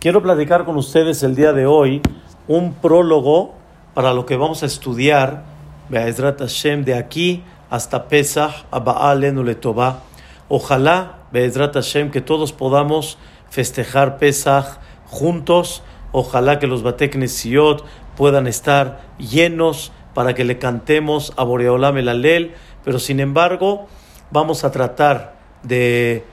Quiero platicar con ustedes el día de hoy un prólogo para lo que vamos a estudiar, Be'ezrat Hashem, de aquí hasta Pesach, a Ba'alenu Letová. Ojalá, Be'ezrat Hashem, que todos podamos festejar Pesach juntos. Ojalá que los Batek puedan estar llenos para que le cantemos a Boreolam el Alel. Pero sin embargo, vamos a tratar de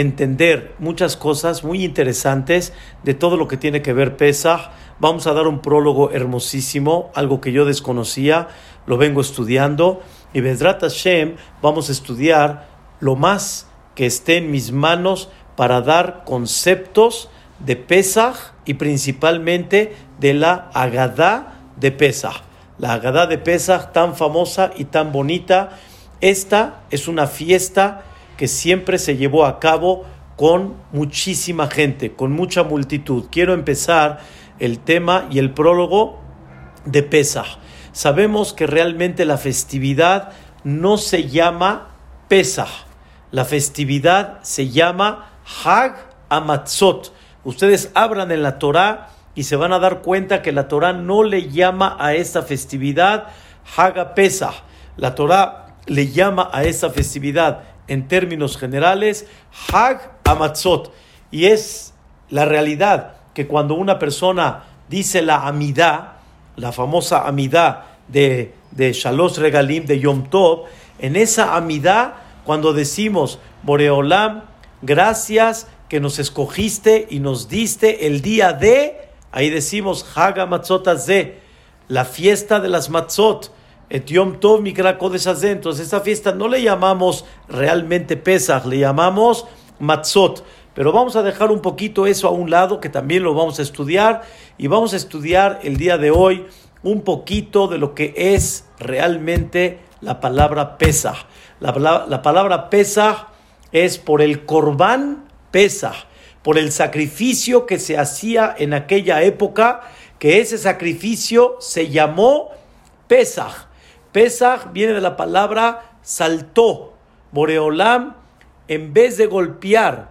entender muchas cosas muy interesantes de todo lo que tiene que ver Pesach. Vamos a dar un prólogo hermosísimo, algo que yo desconocía, lo vengo estudiando. Y Bezrat Hashem vamos a estudiar lo más que esté en mis manos para dar conceptos de Pesach y principalmente de la Agadá de Pesach. La Agadá de Pesach tan famosa y tan bonita. Esta es una fiesta que siempre se llevó a cabo con muchísima gente, con mucha multitud. Quiero empezar el tema y el prólogo de Pesach. Sabemos que realmente la festividad no se llama Pesach. La festividad se llama Hag Amatzot. Ustedes abran en la Torah y se van a dar cuenta que la Torah no le llama a esta festividad Hag Pesach. La Torah le llama a esta festividad en términos generales, Hag Amatzot. Y es la realidad que cuando una persona dice la Amidá, la famosa Amidá de, de Regalim, de Yom Tov, en esa Amidá, cuando decimos, Boreolam, gracias que nos escogiste y nos diste el día de, ahí decimos, Hag de la fiesta de las Matzot Et Yom Tov Mikra Entonces, esta fiesta no le llamamos realmente Pesach, le llamamos Matzot. Pero vamos a dejar un poquito eso a un lado, que también lo vamos a estudiar. Y vamos a estudiar el día de hoy un poquito de lo que es realmente la palabra Pesach. La, la palabra Pesach es por el Corbán Pesach, por el sacrificio que se hacía en aquella época, que ese sacrificio se llamó Pesach. Pesach viene de la palabra saltó. Boreolam, en vez de golpear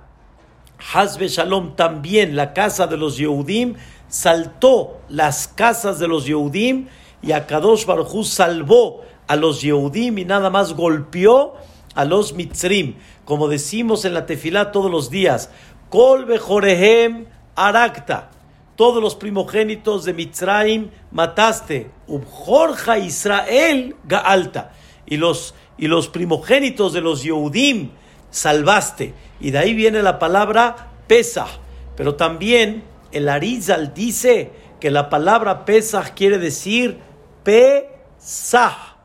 Hazbe Shalom también la casa de los Yehudim, saltó las casas de los Yehudim y Akadosh Baruj salvó a los Yehudim y nada más golpeó a los Mitzrim. Como decimos en la tefilá todos los días, Kol Bejorehem Arakta todos los primogénitos de Mitzrayim mataste, Ubjorja Israel Gaalta, y los, y los primogénitos de los Yehudim salvaste. Y de ahí viene la palabra Pesach. Pero también el Arizal dice que la palabra Pesach quiere decir Pesach.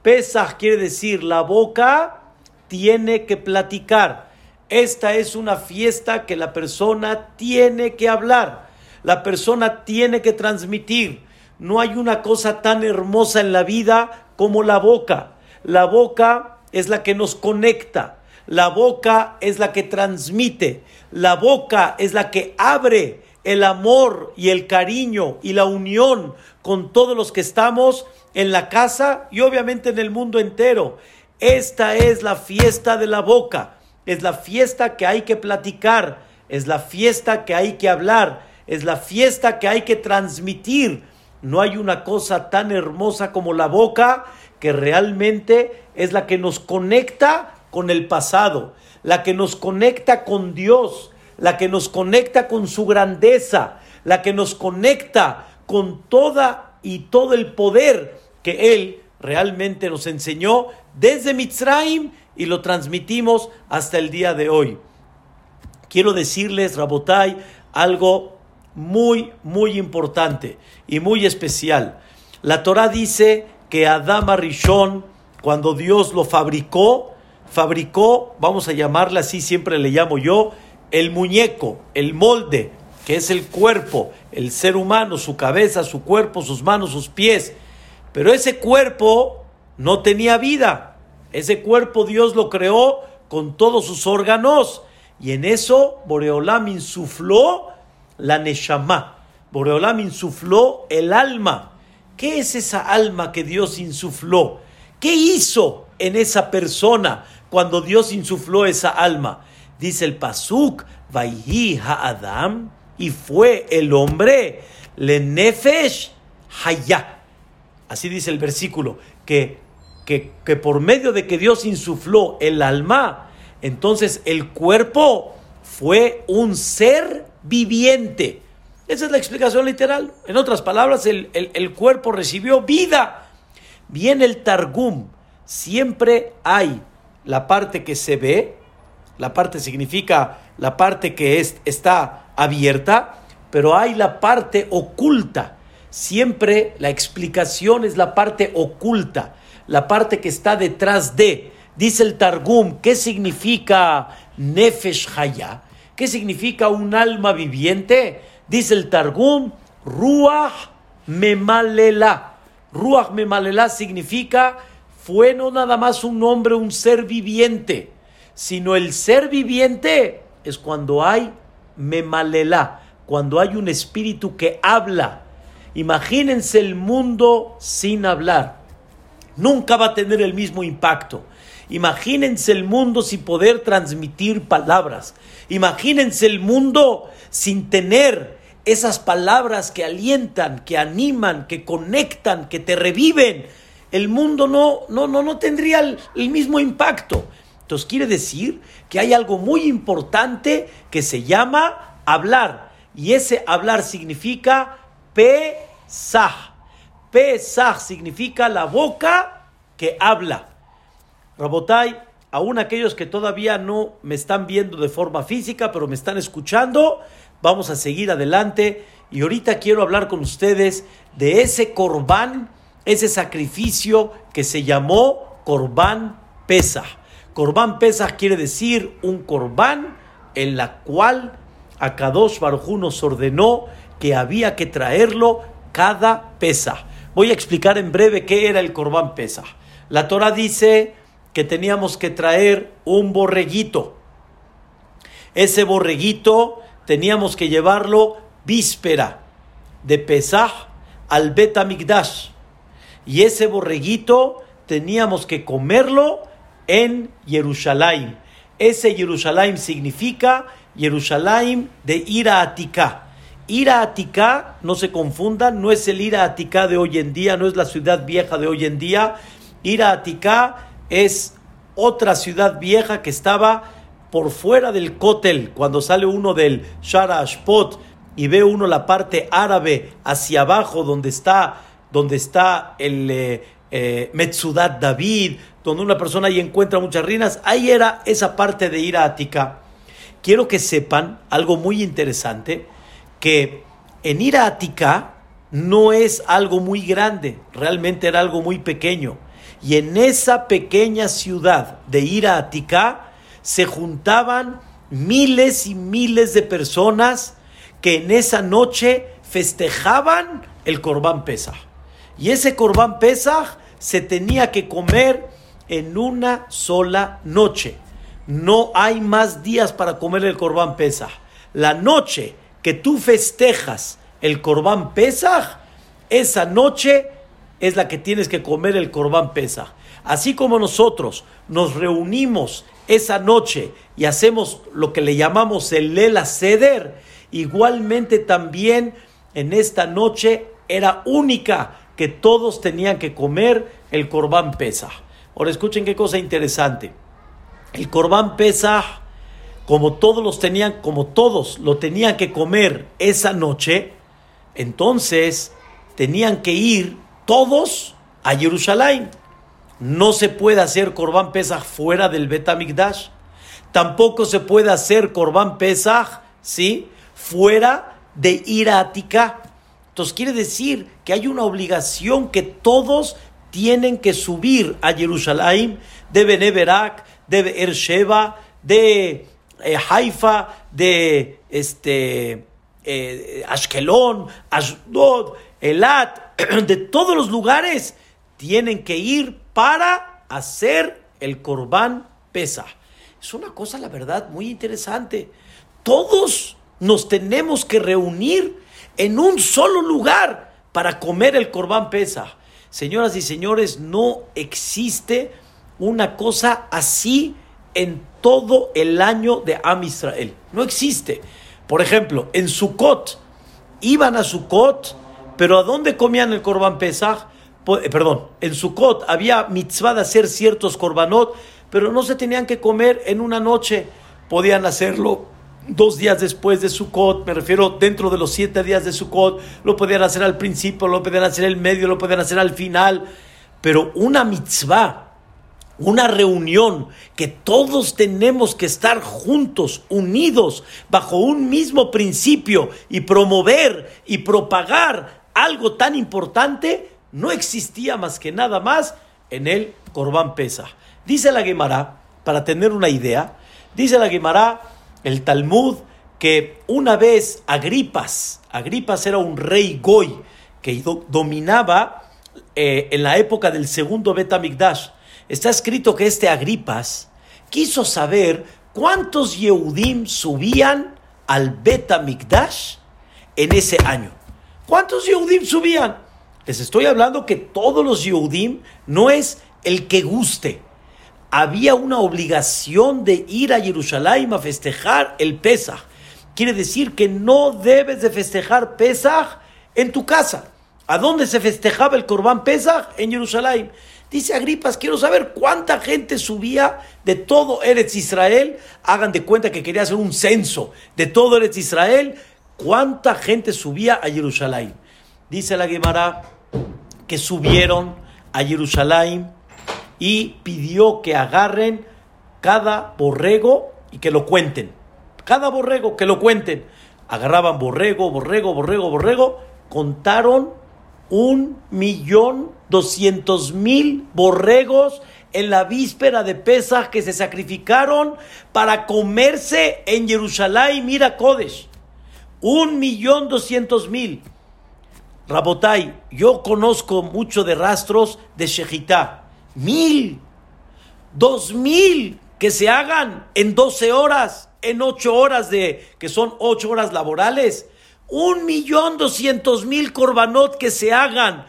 Pesach quiere decir la boca tiene que platicar. Esta es una fiesta que la persona tiene que hablar la persona tiene que transmitir. No hay una cosa tan hermosa en la vida como la boca. La boca es la que nos conecta. La boca es la que transmite. La boca es la que abre el amor y el cariño y la unión con todos los que estamos en la casa y obviamente en el mundo entero. Esta es la fiesta de la boca. Es la fiesta que hay que platicar. Es la fiesta que hay que hablar es la fiesta que hay que transmitir. No hay una cosa tan hermosa como la boca que realmente es la que nos conecta con el pasado, la que nos conecta con Dios, la que nos conecta con su grandeza, la que nos conecta con toda y todo el poder que Él realmente nos enseñó desde Mitzrayim y lo transmitimos hasta el día de hoy. Quiero decirles, Rabotai, algo muy, muy importante y muy especial. La Torah dice que Adama Rishon, cuando Dios lo fabricó, fabricó, vamos a llamarle así, siempre le llamo yo, el muñeco, el molde, que es el cuerpo, el ser humano, su cabeza, su cuerpo, sus manos, sus pies. Pero ese cuerpo no tenía vida. Ese cuerpo Dios lo creó con todos sus órganos. Y en eso Boreolam insufló la Neshama. Boreolam insufló el alma. ¿Qué es esa alma que Dios insufló? ¿Qué hizo en esa persona cuando Dios insufló esa alma? Dice el Pasuk, Vaihi Ha'adam y fue el hombre le nefesh haya. Así dice el versículo, que, que, que por medio de que Dios insufló el alma, entonces el cuerpo fue un ser viviente. Esa es la explicación literal. En otras palabras, el, el cuerpo recibió vida. Viene el Targum. Siempre hay la parte que se ve, la parte significa la parte que es, está abierta, pero hay la parte oculta. Siempre la explicación es la parte oculta, la parte que está detrás de. Dice el Targum, ¿qué significa Nefesh Haya? ¿Qué significa un alma viviente? Dice el Targum, Ruach Memalela. Ruach Memalela significa fue no nada más un hombre, un ser viviente, sino el ser viviente es cuando hay Memalela, cuando hay un espíritu que habla. Imagínense el mundo sin hablar. Nunca va a tener el mismo impacto. Imagínense el mundo sin poder transmitir palabras. Imagínense el mundo sin tener esas palabras que alientan, que animan, que conectan, que te reviven. El mundo no, no, no, no tendría el, el mismo impacto. Entonces quiere decir que hay algo muy importante que se llama hablar. Y ese hablar significa pesaj. Pesaj significa la boca que habla. Rabotai, aún aquellos que todavía no me están viendo de forma física, pero me están escuchando, vamos a seguir adelante. Y ahorita quiero hablar con ustedes de ese corbán, ese sacrificio que se llamó corbán pesa. Corbán pesa quiere decir un corbán en la cual Akadosh Baruj nos ordenó que había que traerlo cada pesa. Voy a explicar en breve qué era el corbán pesa. La Torah dice que teníamos que traer un borreguito. Ese borreguito teníamos que llevarlo víspera de Pesaj al Bet Y ese borreguito teníamos que comerlo en Jerusalén. Ese Jerusalén significa Jerusalén de Ira Atika. Ira Atika, no se confundan, no es el Ira Atika de hoy en día, no es la ciudad vieja de hoy en día. Ira Atika es otra ciudad vieja que estaba por fuera del Kotel, cuando sale uno del Shara Ashpot y ve uno la parte árabe hacia abajo donde está, donde está el eh, eh, David, donde una persona ahí encuentra muchas ruinas, ahí era esa parte de Atika. Quiero que sepan algo muy interesante, que en Atika no es algo muy grande, realmente era algo muy pequeño. Y en esa pequeña ciudad de Ira se juntaban miles y miles de personas que en esa noche festejaban el Corbán Pesach. Y ese Corbán Pesach se tenía que comer en una sola noche. No hay más días para comer el Corbán Pesach. La noche que tú festejas el Corbán Pesach, esa noche es la que tienes que comer el corbán pesa. Así como nosotros nos reunimos esa noche y hacemos lo que le llamamos el Lela Seder, igualmente también en esta noche era única que todos tenían que comer el corbán pesa. Ahora escuchen qué cosa interesante. El corbán pesa, como todos los tenían, como todos lo tenían que comer esa noche, entonces tenían que ir todos a Jerusalén. No se puede hacer Corbán Pesach fuera del Betamigdash. Tampoco se puede hacer Corbán Pesach, ¿sí? Fuera de Iratica. Entonces quiere decir que hay una obligación que todos tienen que subir a Jerusalén, de Beneberak, de Ersheba, de eh, Haifa, de este, eh, Ashkelon, Ashdod, Elat, de todos los lugares tienen que ir para hacer el corbán pesa. Es una cosa, la verdad, muy interesante. Todos nos tenemos que reunir en un solo lugar para comer el corbán pesa. Señoras y señores, no existe una cosa así en todo el año de Am Israel. No existe. Por ejemplo, en Sukkot, iban a Sukkot, pero ¿a dónde comían el Corban Pesach? Eh, perdón, en Sukkot había mitzvah de hacer ciertos korbanot, pero no se tenían que comer en una noche. Podían hacerlo dos días después de Sukkot, me refiero dentro de los siete días de Sukkot, lo podían hacer al principio, lo podían hacer el medio, lo podían hacer al final, pero una mitzvah, una reunión que todos tenemos que estar juntos, unidos, bajo un mismo principio y promover y propagar algo tan importante, no existía más que nada más en el Corban Pesa. Dice la Gemara, para tener una idea, dice la Gemara, el Talmud, que una vez Agripas, Agripas era un rey goy que dominaba eh, en la época del segundo Betamigdash. Está escrito que este Agripas quiso saber cuántos Yehudim subían al Betamigdash en ese año. ¿Cuántos Yehudim subían? Les estoy hablando que todos los Yehudim no es el que guste. Había una obligación de ir a Jerusalén a festejar el Pesach. Quiere decir que no debes de festejar Pesach en tu casa. ¿A dónde se festejaba el Corbán Pesach? En Jerusalén. Dice Agripas, quiero saber cuánta gente subía de todo Eretz Israel. Hagan de cuenta que quería hacer un censo de todo Eretz Israel. ¿Cuánta gente subía a Jerusalén? Dice la Gemara, que subieron a Jerusalén y pidió que agarren cada borrego y que lo cuenten. Cada borrego que lo cuenten. Agarraban borrego, borrego, borrego, borrego. Contaron un millón doscientos mil borregos en la víspera de Pesach que se sacrificaron para comerse en Jerusalén. Mira, Kodesh. Un millón doscientos mil. Rabotai, yo conozco mucho de rastros de Shejitá. Mil, dos mil que se hagan en doce horas, en ocho horas de, que son ocho horas laborales. Un millón doscientos mil corbanot que se hagan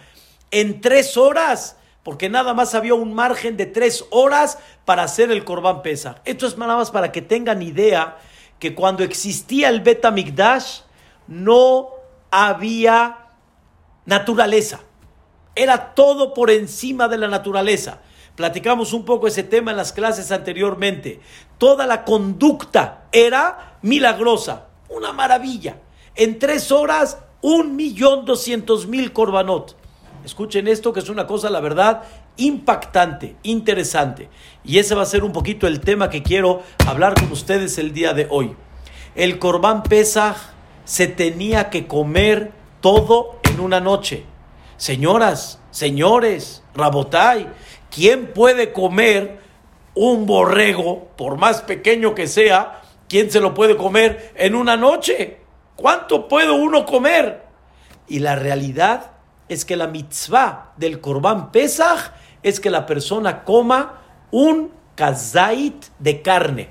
en tres horas, porque nada más había un margen de tres horas para hacer el corbán pesa. Esto es nada más para que tengan idea que cuando existía el Betamigdash no había naturaleza. Era todo por encima de la naturaleza. Platicamos un poco ese tema en las clases anteriormente. Toda la conducta era milagrosa, una maravilla. En tres horas, un millón doscientos mil corbanot. Escuchen esto, que es una cosa, la verdad, impactante, interesante. Y ese va a ser un poquito el tema que quiero hablar con ustedes el día de hoy. El corbán Pesaj se tenía que comer todo una noche. Señoras, señores, Rabotai, ¿quién puede comer un borrego, por más pequeño que sea, quién se lo puede comer en una noche? ¿Cuánto puede uno comer? Y la realidad es que la mitzvah del Corbán Pesach es que la persona coma un kazait de carne.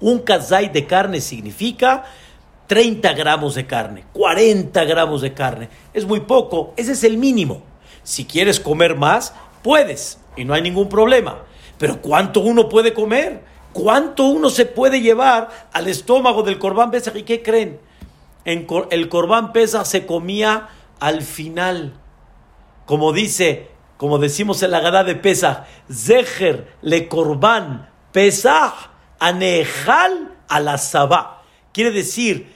Un kazait de carne significa 30 gramos de carne, 40 gramos de carne. Es muy poco, ese es el mínimo. Si quieres comer más, puedes y no hay ningún problema. Pero ¿cuánto uno puede comer? ¿Cuánto uno se puede llevar al estómago del corbán Pesach? ¿Y qué creen? En el corbán Pesach se comía al final. Como dice, como decimos en la gada de Pesach, Zeher le corbán Pesach anejal a la sabá. Quiere decir,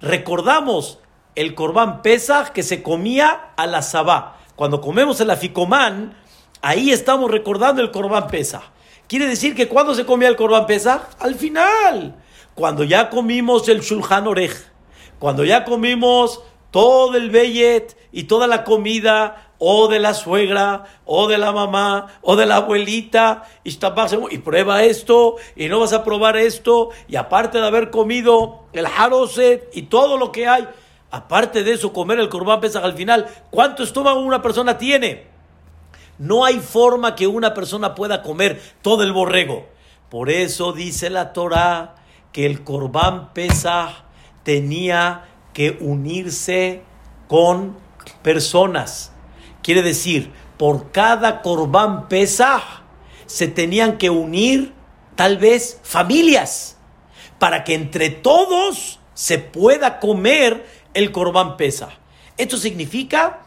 recordamos el corbán Pesach que se comía a la sabá. Cuando comemos el aficomán, ahí estamos recordando el corbán Pesach. Quiere decir que cuando se comía el corbán Pesach, al final, cuando ya comimos el shulchan orej, cuando ya comimos todo el bellet y toda la comida o de la suegra, o de la mamá, o de la abuelita, y, prueba esto, y no vas a probar esto, y aparte de haber comido el haroset y todo lo que hay, aparte de eso, comer el corbán pesaj al final, ¿cuánto estómago una persona tiene? No hay forma que una persona pueda comer todo el borrego. Por eso dice la Torah que el corbán pesaj tenía que unirse con personas Quiere decir, por cada corbán pesaj se tenían que unir tal vez familias para que entre todos se pueda comer el corbán pesa. Esto significa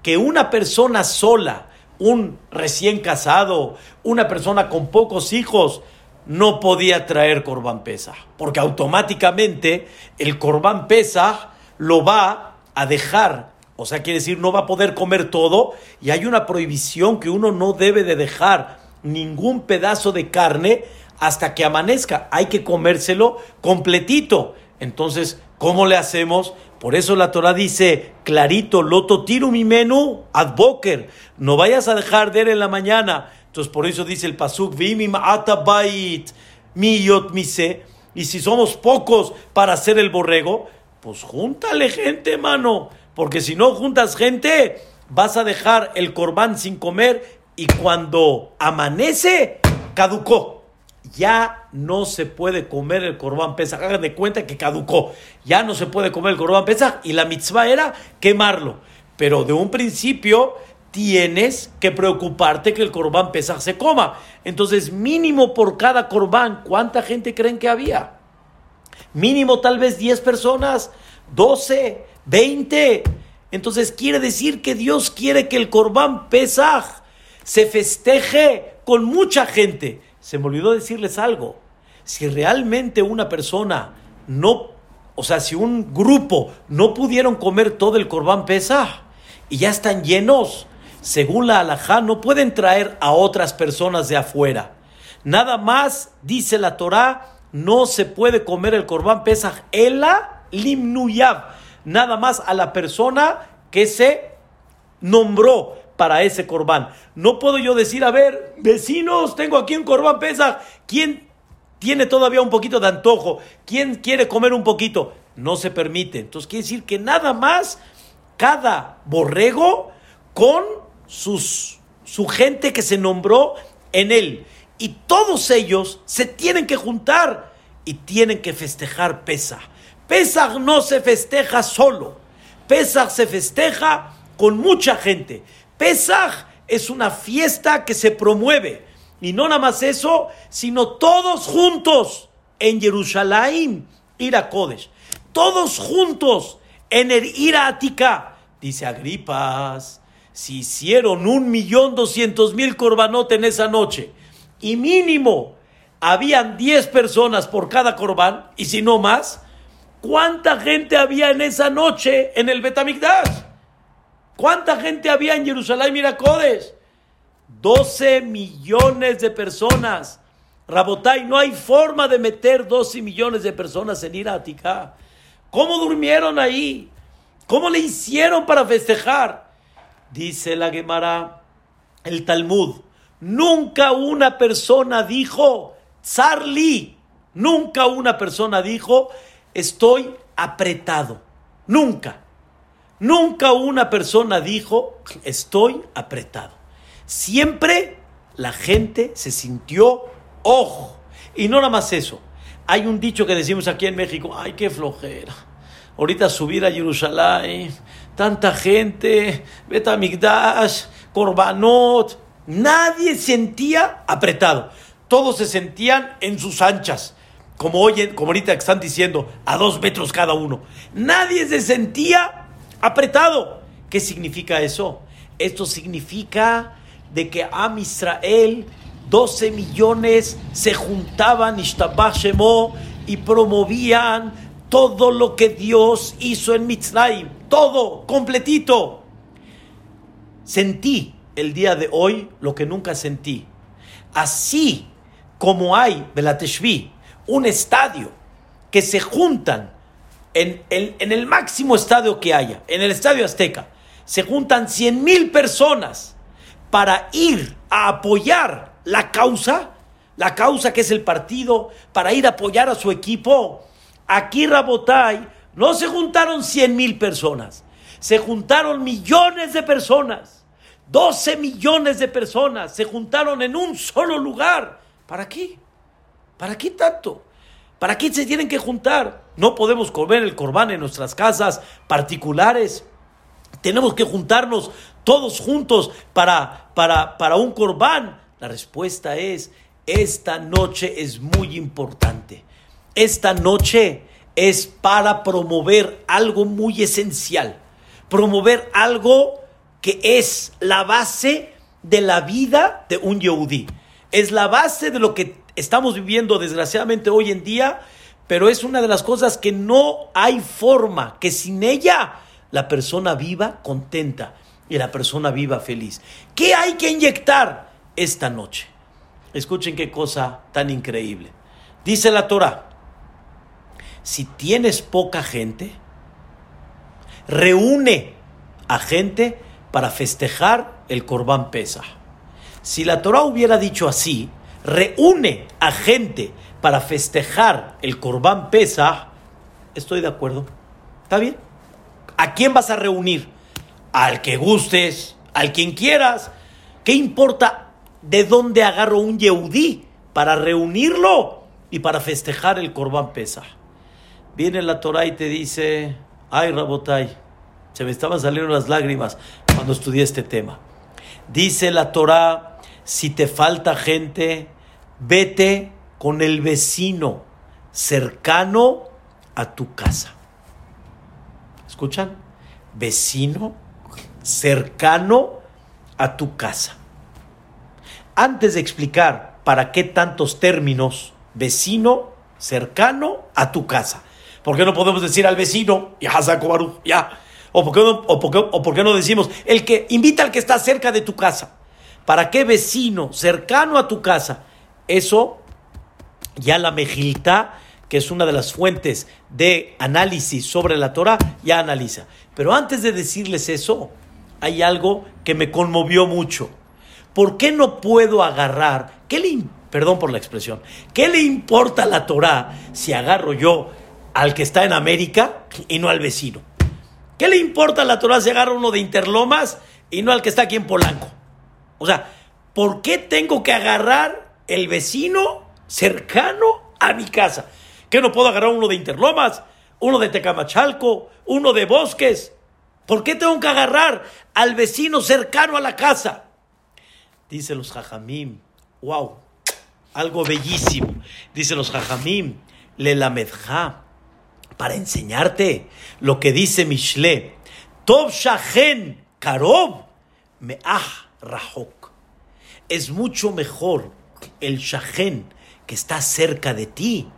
que una persona sola, un recién casado, una persona con pocos hijos, no podía traer corbán pesa, porque automáticamente el corbán pesa lo va a dejar, o sea, quiere decir, no va a poder comer todo, y hay una prohibición que uno no debe de dejar ningún pedazo de carne hasta que amanezca, hay que comérselo completito. Entonces, ¿cómo le hacemos? Por eso la Torah dice clarito, loto tiro mi menú, advoker, no vayas a dejar de él en la mañana. Entonces, por eso dice el pasuk, mi atabait, mi yot mise. Y si somos pocos para hacer el borrego, pues júntale gente, mano. Porque si no juntas gente, vas a dejar el corbán sin comer y cuando amanece, caducó ya no se puede comer el corbán pesaj. Hagan de cuenta que caducó. Ya no se puede comer el corbán pesaj y la mitzvah era quemarlo. Pero de un principio tienes que preocuparte que el corbán pesaj se coma. Entonces, mínimo por cada corbán, ¿cuánta gente creen que había? Mínimo tal vez 10 personas, 12, 20. Entonces quiere decir que Dios quiere que el corbán pesaj se festeje con mucha gente se me olvidó decirles algo. Si realmente una persona no, o sea, si un grupo no pudieron comer todo el corbán pesa y ya están llenos, según la alajá, no pueden traer a otras personas de afuera. Nada más, dice la Torá, no se puede comer el corbán pesaj ela limnuyab. Nada más a la persona que se nombró para ese corbán. No puedo yo decir, a ver, vecinos, tengo aquí un corbán pesa. ¿Quién tiene todavía un poquito de antojo? ¿Quién quiere comer un poquito? No se permite. Entonces quiere decir que nada más cada borrego con sus, su gente que se nombró en él. Y todos ellos se tienen que juntar y tienen que festejar Pesach. Pesach no se festeja solo. Pesach se festeja con mucha gente. Pesach es una fiesta que se promueve. Y no nada más eso, sino todos juntos en Jerusalén, ir a Kodesh. Todos juntos en el Iratica. Dice Agripas, si hicieron un millón doscientos mil corbanotes en esa noche y mínimo habían diez personas por cada corbán, y si no más, ¿cuánta gente había en esa noche en el Betamigdash? ¿Cuánta gente había en Jerusalén Miracodes? 12 millones de personas. Rabotay, no hay forma de meter 12 millones de personas en Iratica. ¿Cómo durmieron ahí? ¿Cómo le hicieron para festejar? Dice la Gemara, el Talmud. Nunca una persona dijo, Zarli. Nunca una persona dijo, estoy apretado. Nunca. Nunca una persona dijo, estoy apretado. Siempre la gente se sintió ojo. Y no nada más eso. Hay un dicho que decimos aquí en México, ay, qué flojera. Ahorita subir a Jerusalén, tanta gente, Betamigdash, Korbanot. Nadie sentía apretado. Todos se sentían en sus anchas. Como, oyen, como ahorita están diciendo, a dos metros cada uno. Nadie se sentía apretado. ¿Qué significa eso? Esto significa de que a Israel 12 millones se juntaban y promovían todo lo que Dios hizo en Mitzrayim, todo, completito. Sentí el día de hoy lo que nunca sentí. Así como hay, Belateshvi, un estadio que se juntan en el, máximo estadio que haya, en el Estadio Azteca, se juntan 100 mil personas para ir a apoyar la causa, la causa que es el partido, para ir a apoyar a su equipo. Aquí Rabotay no se juntaron 100 mil personas, se juntaron millones de personas, 12 millones de personas se juntaron en un solo lugar. ¿Para qué? ¿Para qué tanto? ¿Para qué se tienen que juntar? No podemos comer el corbán en nuestras casas particulares. Tenemos que juntarnos todos juntos para, para, para un corbán. La respuesta es, esta noche es muy importante. Esta noche es para promover algo muy esencial, promover algo que es la base de la vida de un Yehudi. Es la base de lo que estamos viviendo desgraciadamente hoy en día, pero es una de las cosas que no hay forma que sin ella la persona viva contenta y la persona viva feliz. ¿Qué hay que inyectar esta noche? Escuchen qué cosa tan increíble. Dice la Torah, si tienes poca gente, reúne a gente para festejar el Corbán Pesa. Si la Torah hubiera dicho así, reúne a gente para festejar el Corbán Pesa, estoy de acuerdo. ¿Está bien? ¿A quién vas a reunir? Al que gustes, al quien quieras. ¿Qué importa de dónde agarro un Yehudí para reunirlo y para festejar el Corbán Pesa? Viene la Torah y te dice, ay Rabotai, se me estaban saliendo las lágrimas cuando estudié este tema. Dice la Torah, si te falta gente, vete con el vecino cercano a tu casa. ¿Escuchan? Vecino cercano a tu casa. Antes de explicar para qué tantos términos, vecino cercano a tu casa. ¿Por qué no podemos decir al vecino, ya? ¿O por, qué no, o, por qué, no decimos, el que invita al que está cerca de tu casa? ¿Para qué vecino cercano a tu casa? Eso ya la Mejilta, que es una de las fuentes de análisis sobre la Torah, ya analiza. Pero antes de decirles eso, hay algo que me conmovió mucho. ¿Por qué no puedo agarrar? ¿Qué le, perdón por la expresión, ¿qué le importa a la Torah si agarro yo al que está en América y no al vecino. ¿Qué le importa a la Torah si agarra uno de Interlomas y no al que está aquí en Polanco? O sea, ¿por qué tengo que agarrar el vecino cercano a mi casa? ¿Qué no puedo agarrar uno de Interlomas, uno de Tecamachalco, uno de Bosques? ¿Por qué tengo que agarrar al vecino cercano a la casa? Dice los jajamim, wow, algo bellísimo. Dice los jajamim, le lamedja para enseñarte lo que dice Mishle. Tov Shahen Karov Me'ah Rahok. Es mucho mejor el Shahen que está cerca de ti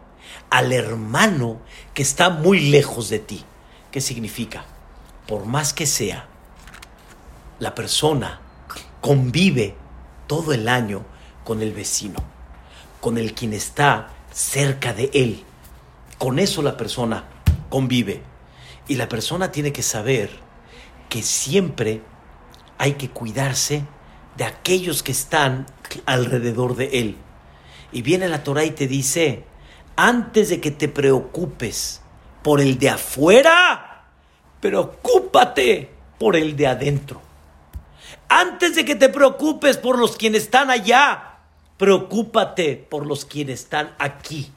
al hermano que está muy lejos de ti. ¿Qué significa? Por más que sea, la persona convive todo el año con el vecino, con el quien está cerca de él. Con eso la persona convive. Y la persona tiene que saber que siempre hay que cuidarse de aquellos que están alrededor de él. Y viene la Torah y te dice, antes de que te preocupes por el de afuera, preocúpate por el de adentro. Antes de que te preocupes por los quienes están allá, preocúpate por los quienes están aquí.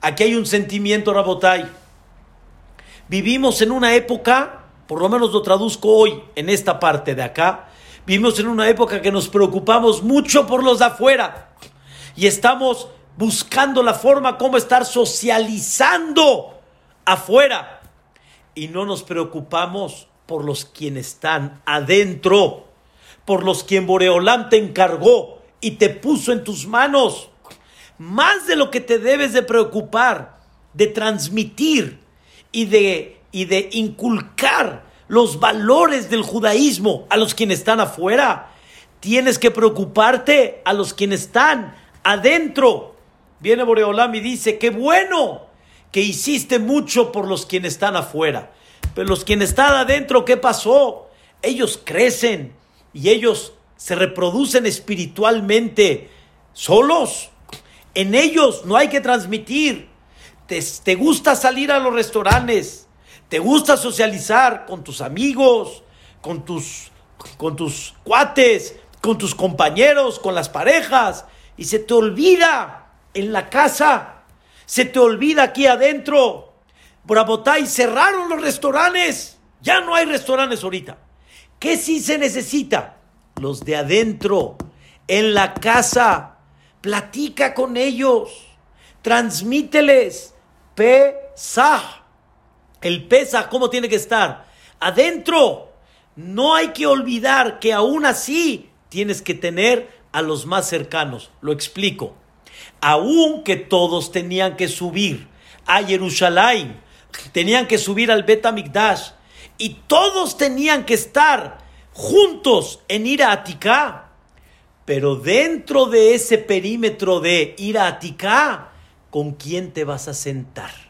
Aquí hay un sentimiento, Rabotai. Vivimos en una época, por lo menos lo traduzco hoy en esta parte de acá, vivimos en una época que nos preocupamos mucho por los de afuera y estamos buscando la forma como estar socializando afuera. Y no nos preocupamos por los quienes están adentro, por los quien Boreolán te encargó y te puso en tus manos. Más de lo que te debes de preocupar, de transmitir y de, y de inculcar los valores del judaísmo a los quienes están afuera. Tienes que preocuparte a los quienes están adentro. Viene Boreolam y dice, qué bueno que hiciste mucho por los quienes están afuera. Pero los quienes están adentro, ¿qué pasó? Ellos crecen y ellos se reproducen espiritualmente solos. En ellos no hay que transmitir. Te, gusta salir a los restaurantes, te gusta socializar con tus amigos, con tus, con tus cuates, con tus compañeros, con las parejas, y se te olvida en la casa, se te olvida aquí adentro. Brabotay, cerraron los restaurantes, ya no hay restaurantes ahorita. ¿Qué sí se necesita? Los de adentro, en la casa, platica con ellos, transmíteles P Sah, el pesa, ¿cómo tiene que estar? Adentro. No hay que olvidar que aún así tienes que tener a los más cercanos. Lo explico. Aún que todos tenían que subir a Jerusalén, tenían que subir al Bet y todos tenían que estar juntos en ir a. Pero dentro de ese perímetro de ir a ¿con quién te vas a sentar?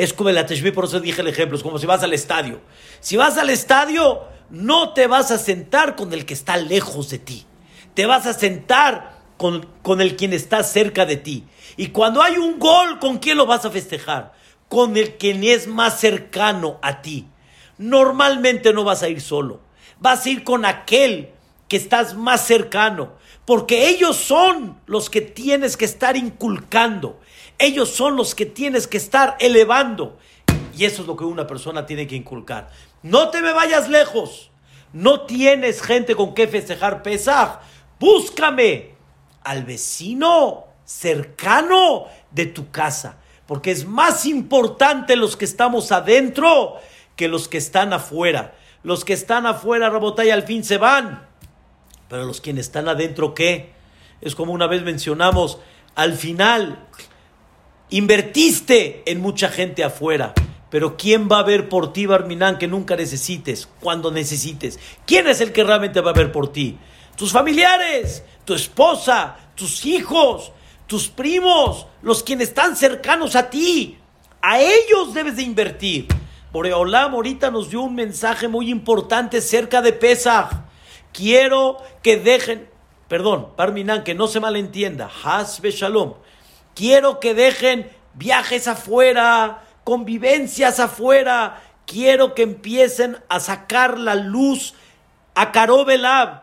Es como el Ateshvi, por eso dije el ejemplo, es como si vas al estadio. Si vas al estadio, no te vas a sentar con el que está lejos de ti. Te vas a sentar con, con el quien está cerca de ti. Y cuando hay un gol, ¿con quién lo vas a festejar? Con el quien es más cercano a ti. Normalmente no vas a ir solo. Vas a ir con aquel que estás más cercano. Porque ellos son los que tienes que estar inculcando. Ellos son los que tienes que estar elevando. Y eso es lo que una persona tiene que inculcar. No te me vayas lejos. No tienes gente con que festejar Pesaj. Búscame al vecino cercano de tu casa. Porque es más importante los que estamos adentro que los que están afuera. Los que están afuera, y al fin se van. Pero los quienes están adentro, ¿qué? Es como una vez mencionamos, al final Invertiste en mucha gente afuera. Pero ¿quién va a ver por ti, Barminán, que nunca necesites, cuando necesites? ¿Quién es el que realmente va a ver por ti? Tus familiares, tu esposa, tus hijos, tus primos, los quienes están cercanos a ti. A ellos debes de invertir. Boreolam ahorita nos dio un mensaje muy importante cerca de Pesach. Quiero que dejen, perdón, Barminán, que no se malentienda. Hasbe Shalom Quiero que dejen viajes afuera, convivencias afuera. Quiero que empiecen a sacar la luz a Karobelab,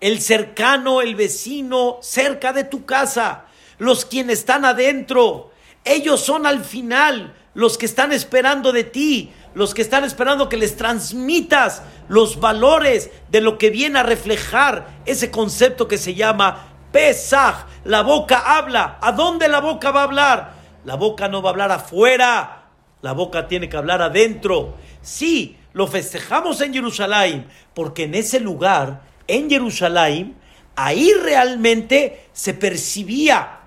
el cercano, el vecino, cerca de tu casa, los quienes están adentro. Ellos son al final los que están esperando de ti, los que están esperando que les transmitas los valores de lo que viene a reflejar ese concepto que se llama Pesaj, la boca habla. ¿A dónde la boca va a hablar? La boca no va a hablar afuera, la boca tiene que hablar adentro. Sí, lo festejamos en Jerusalén, porque en ese lugar, en Jerusalén, ahí realmente se percibía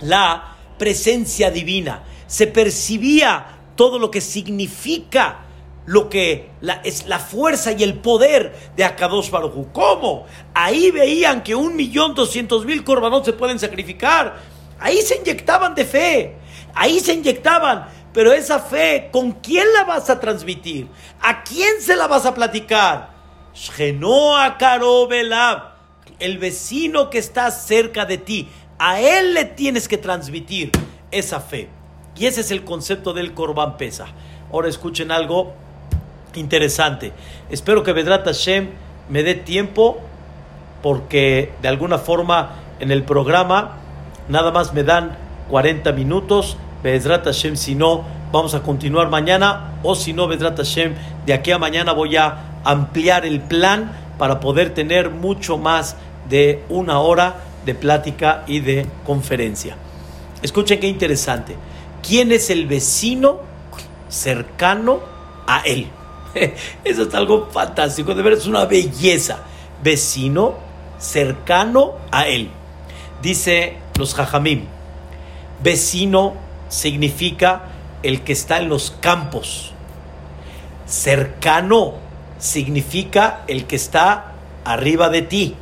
la presencia divina, se percibía todo lo que significa lo que es la fuerza y el poder de Akadosh Baruj ¿Cómo? Ahí veían que un millón doscientos mil corbanos se pueden sacrificar. Ahí se inyectaban de fe. Ahí se inyectaban. Pero esa fe, ¿con quién la vas a transmitir? ¿A quién se la vas a platicar? el vecino que está cerca de ti. A él le tienes que transmitir esa fe. Y ese es el concepto del Corban Pesa. Ahora escuchen algo interesante. Espero que Vedrat Hashem me dé tiempo porque de alguna forma en el programa nada más me dan 40 minutos. Vedrat Hashem, si no, vamos a continuar mañana o si no, Vedrat Hashem, de aquí a mañana voy a ampliar el plan para poder tener mucho más de una hora de plática y de conferencia. Escuchen qué interesante. ¿Quién es el vecino cercano a él? Eso es algo fantástico, de verdad es una belleza. Vecino cercano a él. Dice los jajamim, vecino significa el que está en los campos. Cercano significa el que está arriba de ti.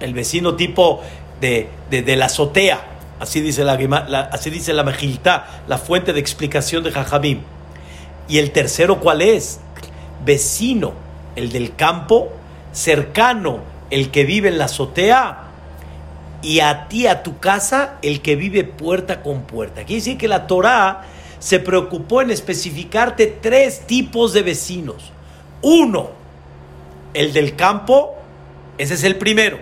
El vecino tipo de, la azotea. Así dice la, así dice la la fuente de explicación de Jajamim. ¿Y el tercero cuál es? Vecino, el del campo, cercano, el que vive en la azotea, y a ti, a tu casa, el que vive puerta con puerta. Quiere decir que la Torá se preocupó en especificarte tres tipos de vecinos. Uno, el del campo, ese es el primero.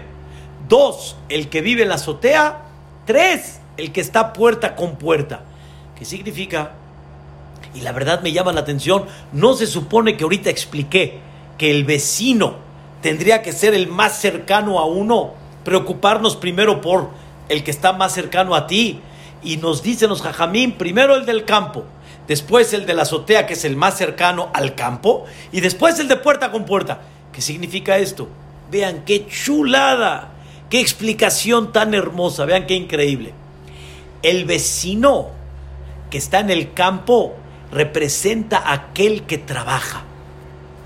Dos, el que vive en la azotea. Tres, el que está puerta con puerta. ¿Qué significa? Y la verdad me llama la atención, no se supone que ahorita expliqué que el vecino tendría que ser el más cercano a uno, preocuparnos primero por el que está más cercano a ti Y nos dicen los jajamín, primero el del campo, después el de la azotea, que es el más cercano al campo, y después el de puerta con puerta. ¿Qué significa esto? Vean qué chulada, qué explicación tan hermosa, vean qué increíble. El vecino que está en el campo representa aquel que trabaja.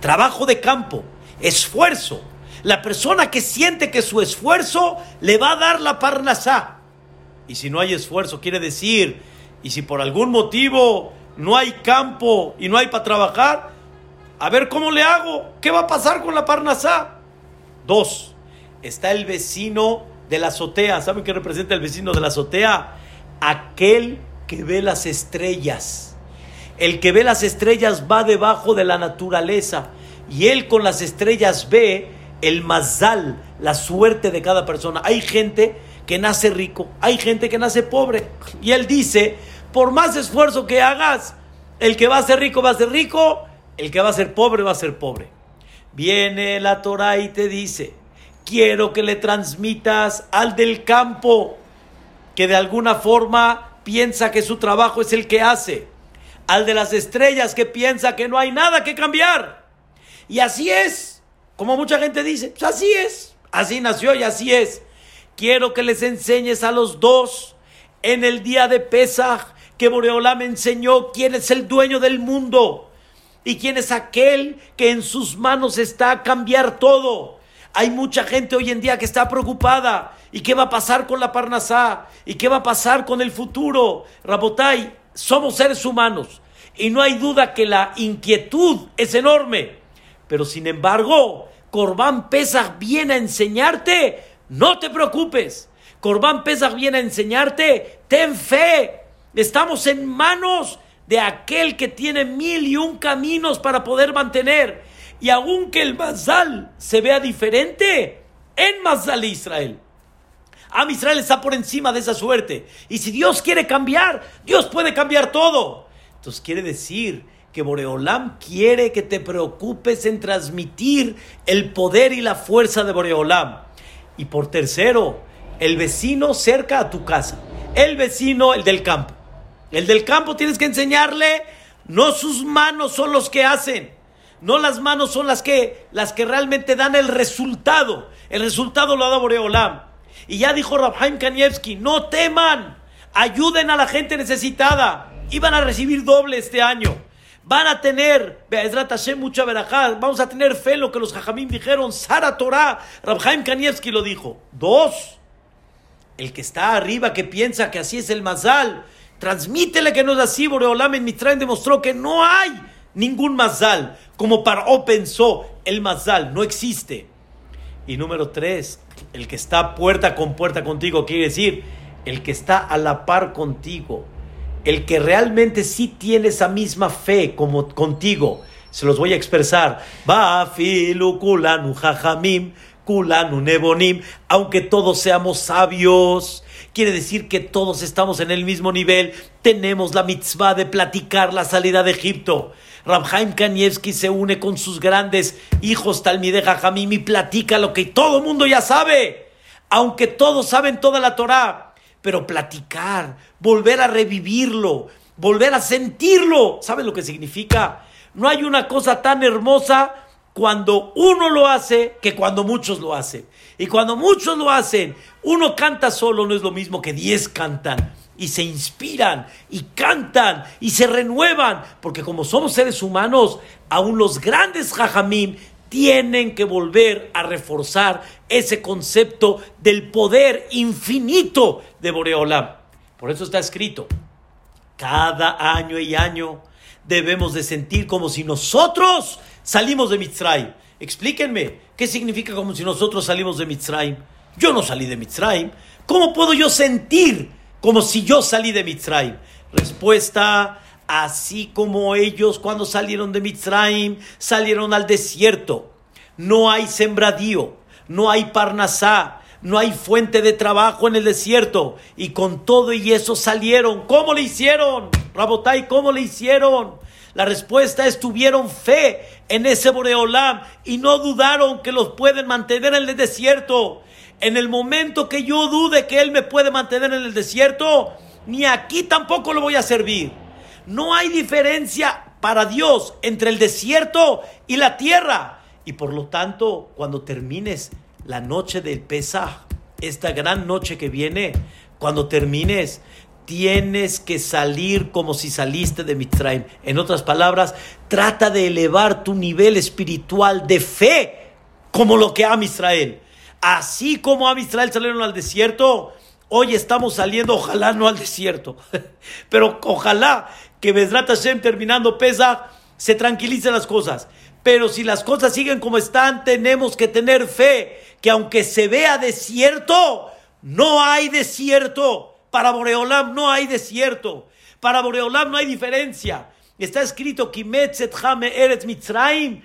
Trabajo de campo, esfuerzo. La persona que siente que su esfuerzo le va a dar la parnasá. Y si no hay esfuerzo, quiere decir, y si por algún motivo no hay campo y no hay para trabajar, a ver cómo le hago, qué va a pasar con la parnasá. Dos, está el vecino de la azotea. ¿Saben qué representa el vecino de la azotea? Aquel que ve las estrellas. El que ve las estrellas va debajo de la naturaleza y él con las estrellas ve el mazal, la suerte de cada persona. Hay gente que nace rico, hay gente que nace pobre. Y él dice, por más esfuerzo que hagas, el que va a ser rico va a ser rico, el que va a ser pobre va a ser pobre. Viene la Torah y te dice, quiero que le transmitas al del campo, que de alguna forma piensa que su trabajo es el que hace, al de las estrellas que piensa que no hay nada que cambiar. Y así es. Como mucha gente dice, pues así es, así nació y así es. Quiero que les enseñes a los dos en el día de Pesach que Boreolá me enseñó quién es el dueño del mundo y quién es aquel que en sus manos está a cambiar todo. Hay mucha gente hoy en día que está preocupada. ¿Y qué va a pasar con la Parnasá? ¿Y qué va a pasar con el futuro? Rabotai, somos seres humanos. Y no hay duda que la inquietud es enorme. Pero sin embargo, Corbán Pesach viene a enseñarte, no te preocupes. Corbán Pesach viene a enseñarte, ten fe. Estamos en manos de aquel que tiene mil y un caminos para poder mantener. Y aunque el Mazal se vea diferente, en Mazal Israel. Am Israel está por encima de esa suerte. Y si Dios quiere cambiar, Dios puede cambiar todo. Entonces quiere decir que Boreolam quiere que te preocupes en transmitir el poder y la fuerza de Boreolam. Y por tercero, el vecino cerca a tu casa. El vecino, el del campo. El del campo tienes que enseñarle, no sus manos son los que hacen. No las manos son las que, las que realmente dan el resultado. El resultado lo da Boreolam. Y ya dijo Rabhaim Kanievski, no teman, ayuden a la gente necesitada. Iban a recibir doble este año. Van a tener, mucha. Vamos a tener fe lo que los jajamim dijeron. Sara Torah. Rabhaim Kanievski lo dijo. Dos. El que está arriba, que piensa que así es el mazal. Transmítele que no es así. Boreolam en Mitraim demostró que no hay ningún mazal. Como Paró pensó, el mazal no existe. Y número tres, el que está puerta con puerta contigo, quiere decir, el que está a la par contigo el que realmente sí tiene esa misma fe como contigo, se los voy a expresar. Bafilu kulanu jajamim, aunque todos seamos sabios, quiere decir que todos estamos en el mismo nivel, tenemos la mitzvah de platicar la salida de Egipto. Rabhaim Kanievski se une con sus grandes hijos Talmide Jajamim y platica lo que todo mundo ya sabe, aunque todos saben toda la Torah pero platicar, volver a revivirlo, volver a sentirlo. ¿Saben lo que significa? No hay una cosa tan hermosa cuando uno lo hace que cuando muchos lo hacen. Y cuando muchos lo hacen, uno canta solo, no es lo mismo que diez cantan. Y se inspiran y cantan y se renuevan. Porque como somos seres humanos, aún los grandes jajamim tienen que volver a reforzar ese concepto del poder infinito de Boreolam. Por eso está escrito, cada año y año debemos de sentir como si nosotros salimos de Mitzrayim. Explíquenme, ¿qué significa como si nosotros salimos de Mitzrayim? Yo no salí de Mitzrayim. ¿Cómo puedo yo sentir como si yo salí de Mitzrayim? Respuesta, así como ellos cuando salieron de Mitzrayim, salieron al desierto. No hay sembradío, no hay parnasá, no hay fuente de trabajo en el desierto. Y con todo y eso salieron. ¿Cómo le hicieron? Rabotai, ¿cómo le hicieron? La respuesta es tuvieron fe en ese Boreolam y no dudaron que los pueden mantener en el desierto. En el momento que yo dude que Él me puede mantener en el desierto, ni aquí tampoco lo voy a servir. No hay diferencia para Dios entre el desierto y la tierra. Y por lo tanto, cuando termines la noche del Pesaj, esta gran noche que viene, cuando termines, tienes que salir como si saliste de Mitzrayim. En otras palabras, trata de elevar tu nivel espiritual de fe como lo que ama Israel. Así como a Israel salieron al desierto, hoy estamos saliendo, ojalá no al desierto, pero ojalá que Bezrat Hashem terminando pesa, se tranquilicen las cosas. Pero si las cosas siguen como están, tenemos que tener fe que aunque se vea desierto, no hay desierto. Para Boreolam no hay desierto. Para Boreolam no hay diferencia. Está escrito, Eretz Mitzrayim,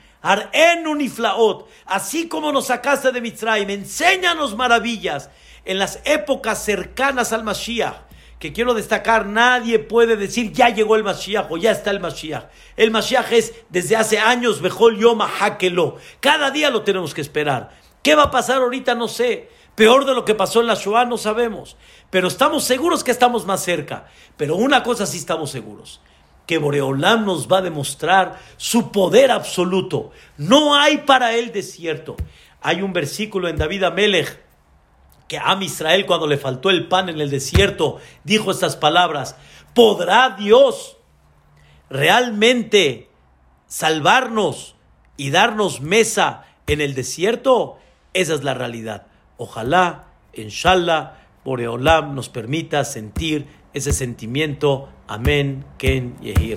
Así como nos sacaste de Mitzrayim, enséñanos maravillas en las épocas cercanas al Mashiach. Que quiero destacar, nadie puede decir ya llegó el Mashiach o ya está el Mashiach. El Mashiach es desde hace años, Bejol Yoma Hakelo. Cada día lo tenemos que esperar. ¿Qué va a pasar ahorita? No sé. Peor de lo que pasó en la Shoah no sabemos, pero estamos seguros que estamos más cerca. Pero una cosa sí estamos seguros, que Boreolam nos va a demostrar su poder absoluto. No hay para él desierto. Hay un versículo en David Amelech que a Israel cuando le faltó el pan en el desierto dijo estas palabras, ¿podrá Dios realmente salvarnos y darnos mesa en el desierto? Esa es la realidad. Ojalá, inshallah, Boreolam nos permita sentir ese sentimiento. Amén, Ken Yehi.